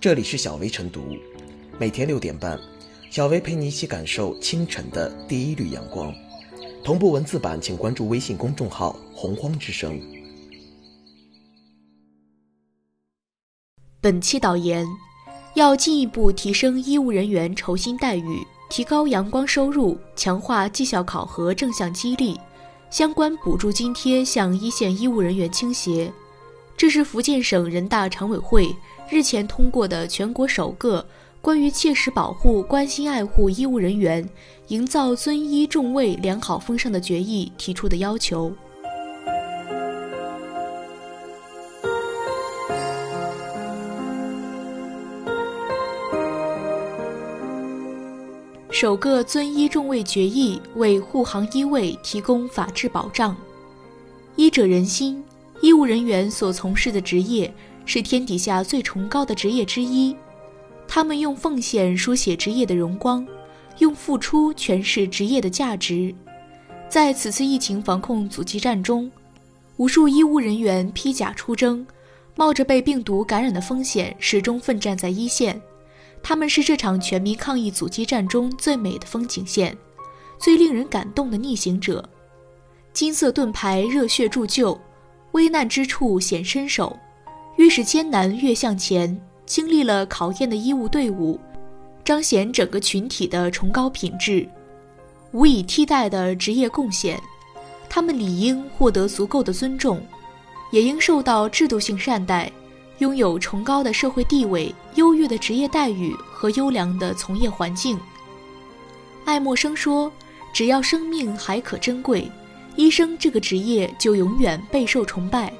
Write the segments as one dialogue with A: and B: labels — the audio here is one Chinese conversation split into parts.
A: 这里是小薇晨读，每天六点半，小薇陪你一起感受清晨的第一缕阳光。同步文字版，请关注微信公众号“洪荒之声”。
B: 本期导言：要进一步提升医务人员酬薪待遇，提高阳光收入，强化绩效考核正向激励，相关补助津贴向一线医务人员倾斜。这是福建省人大常委会日前通过的全国首个关于切实保护、关心爱护医务人员、营造尊医重卫良好风尚的决议提出的要求。首个尊医重卫决议为护航医卫提供法治保障，医者仁心。医务人员所从事的职业是天底下最崇高的职业之一，他们用奉献书写职业的荣光，用付出诠释职业的价值。在此次疫情防控阻击战中，无数医务人员披甲出征，冒着被病毒感染的风险，始终奋战在一线。他们是这场全民抗疫阻击战中最美的风景线，最令人感动的逆行者。金色盾牌热血铸就。危难之处显身手，越是艰难越向前。经历了考验的医务队伍，彰显整个群体的崇高品质，无以替代的职业贡献。他们理应获得足够的尊重，也应受到制度性善待，拥有崇高的社会地位、优越的职业待遇和优良的从业环境。爱默生说：“只要生命还可珍贵。”医生这个职业就永远备受崇拜，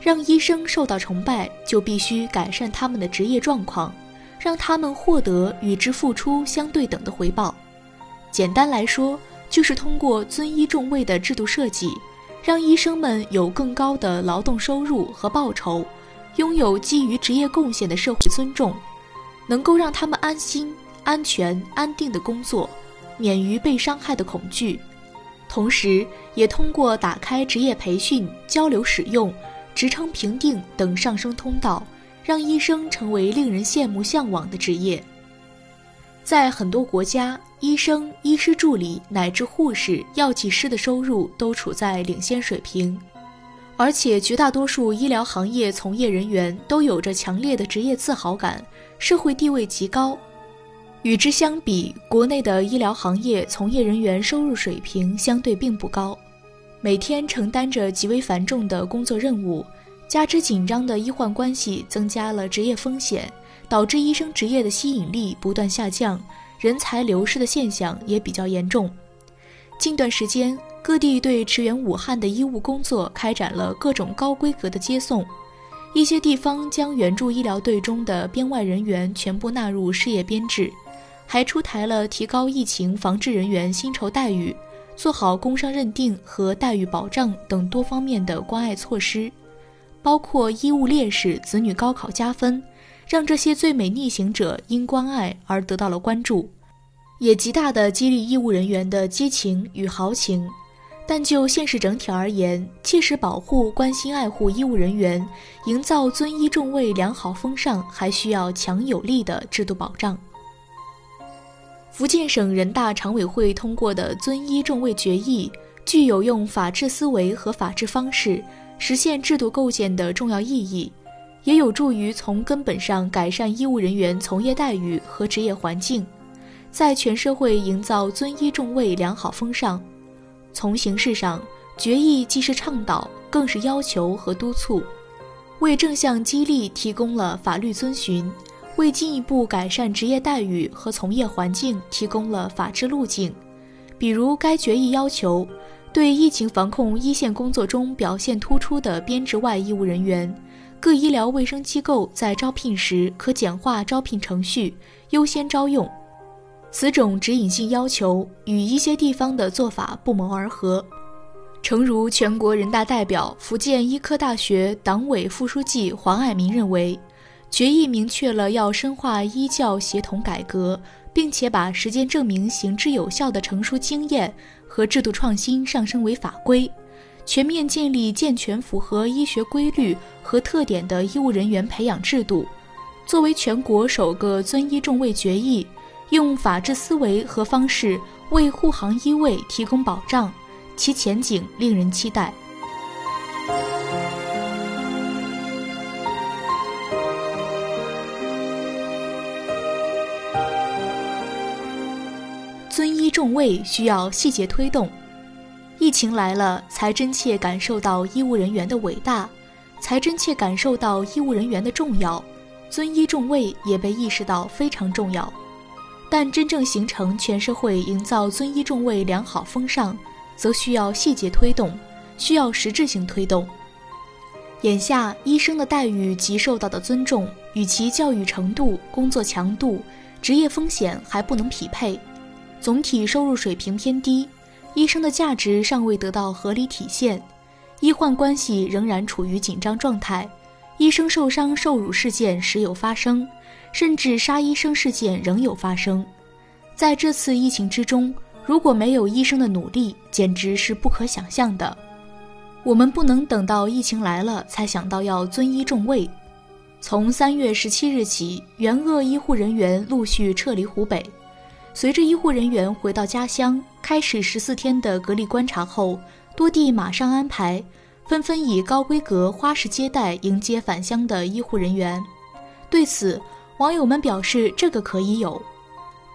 B: 让医生受到崇拜，就必须改善他们的职业状况，让他们获得与之付出相对等的回报。简单来说，就是通过尊医重卫的制度设计，让医生们有更高的劳动收入和报酬，拥有基于职业贡献的社会尊重，能够让他们安心、安全、安定的工作，免于被伤害的恐惧。同时，也通过打开职业培训、交流使用、职称评定等上升通道，让医生成为令人羡慕向往的职业。在很多国家，医生、医师助理乃至护士、药剂师的收入都处在领先水平，而且绝大多数医疗行业从业人员都有着强烈的职业自豪感，社会地位极高。与之相比，国内的医疗行业从业人员收入水平相对并不高，每天承担着极为繁重的工作任务，加之紧张的医患关系增加了职业风险，导致医生职业的吸引力不断下降，人才流失的现象也比较严重。近段时间，各地对驰援武汉的医务工作开展了各种高规格的接送，一些地方将援助医疗队中的编外人员全部纳入事业编制。还出台了提高疫情防治人员薪酬待遇、做好工伤认定和待遇保障等多方面的关爱措施，包括医务烈士子女高考加分，让这些最美逆行者因关爱而得到了关注，也极大的激励医务人员的激情与豪情。但就现实整体而言，切实保护、关心爱护医务人员，营造尊医重卫良好风尚，还需要强有力的制度保障。福建省人大常委会通过的尊医重卫决议，具有用法治思维和法治方式实现制度构建的重要意义，也有助于从根本上改善医务人员从业待遇和职业环境，在全社会营造尊医重卫良好风尚。从形式上，决议既是倡导，更是要求和督促，为正向激励提供了法律遵循。为进一步改善职业待遇和从业环境提供了法治路径，比如该决议要求，对疫情防控一线工作中表现突出的编制外医务人员，各医疗卫生机构在招聘时可简化招聘程序，优先招用。此种指引性要求与一些地方的做法不谋而合，诚如全国人大代表、福建医科大学党委副书记黄爱民认为。决议明确了要深化医教协同改革，并且把实践证明行之有效的成熟经验和制度创新上升为法规，全面建立健全符合医学规律和特点的医务人员培养制度，作为全国首个遵医重卫决议，用法治思维和方式为护航医卫提供保障，其前景令人期待。重卫需要细节推动，疫情来了，才真切感受到医务人员的伟大，才真切感受到医务人员的重要，尊医重卫也被意识到非常重要。但真正形成全社会营造尊医重卫良好风尚，则需要细节推动，需要实质性推动。眼下，医生的待遇及受到的尊重，与其教育程度、工作强度、职业风险还不能匹配。总体收入水平偏低，医生的价值尚未得到合理体现，医患关系仍然处于紧张状态，医生受伤受辱事件时有发生，甚至杀医生事件仍有发生。在这次疫情之中，如果没有医生的努力，简直是不可想象的。我们不能等到疫情来了才想到要遵医重卫。从三月十七日起，援鄂医护人员陆续撤离湖北。随着医护人员回到家乡，开始十四天的隔离观察后，多地马上安排，纷纷以高规格花式接待迎接返乡的医护人员。对此，网友们表示：“这个可以有。”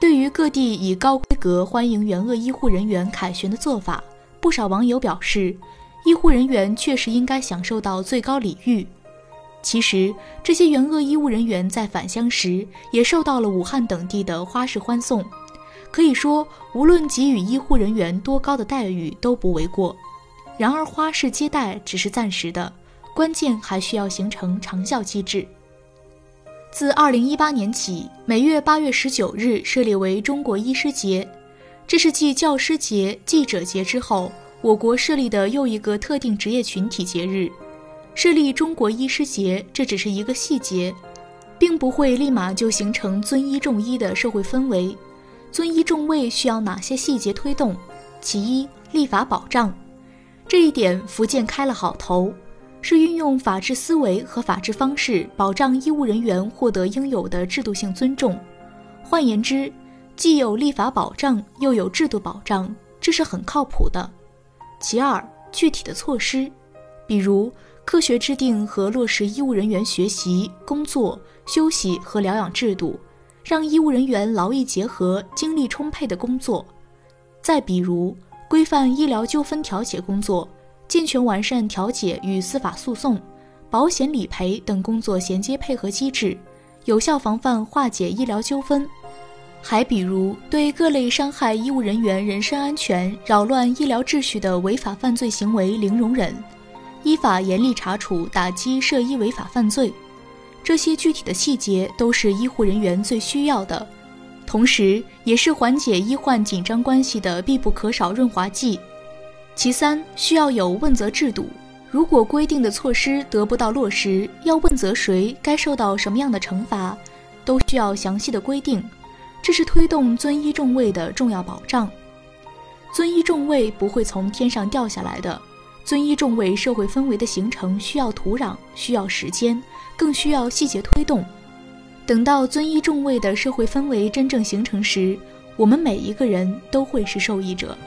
B: 对于各地以高规格欢迎援鄂医护人员凯旋的做法，不少网友表示：“医护人员确实应该享受到最高礼遇。”其实，这些援鄂医务人员在返乡时也受到了武汉等地的花式欢送。可以说，无论给予医护人员多高的待遇都不为过。然而，花式接待只是暂时的，关键还需要形成长效机制。自2018年起，每月8月19日设立为中国医师节，这是继教师节、记者节之后，我国设立的又一个特定职业群体节日。设立中国医师节，这只是一个细节，并不会立马就形成尊医重医的社会氛围。尊医重卫需要哪些细节推动？其一，立法保障。这一点，福建开了好头，是运用法治思维和法治方式，保障医务人员获得应有的制度性尊重。换言之，既有立法保障，又有制度保障，这是很靠谱的。其二，具体的措施，比如科学制定和落实医务人员学习、工作、休息和疗养制度。让医务人员劳逸结合、精力充沛的工作。再比如，规范医疗纠纷调解工作，健全完善调解与司法诉讼、保险理赔等工作衔接配合机制，有效防范化解医疗纠纷。还比如，对各类伤害医务人员人身安全、扰乱医疗秩序的违法犯罪行为零容忍，依法严厉查处、打击涉医违法犯罪。这些具体的细节都是医护人员最需要的，同时也是缓解医患紧张关系的必不可少润滑剂。其三，需要有问责制度。如果规定的措施得不到落实，要问责谁，该受到什么样的惩罚，都需要详细的规定。这是推动尊医重卫的重要保障。尊医重卫不会从天上掉下来的，尊医重卫社会氛围的形成需要土壤，需要时间。更需要细节推动。等到尊医重卫的社会氛围真正形成时，我们每一个人都会是受益者。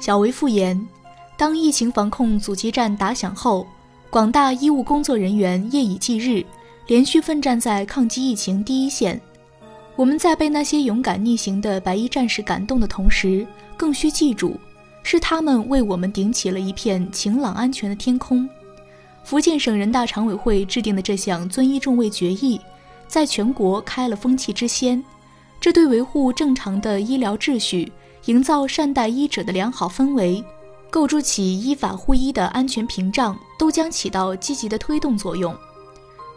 B: 小维复言：当疫情防控阻击战打响后，广大医务工作人员夜以继日，连续奋战在抗击疫情第一线。我们在被那些勇敢逆行的白衣战士感动的同时，更需记住，是他们为我们顶起了一片晴朗安全的天空。福建省人大常委会制定的这项遵医重卫决议，在全国开了风气之先，这对维护正常的医疗秩序、营造善待医者的良好氛围、构筑起依法护医的安全屏障，都将起到积极的推动作用。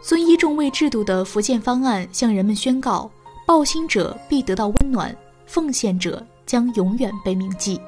B: 遵医重卫制度的福建方案向人们宣告。报心者必得到温暖，奉献者将永远被铭记。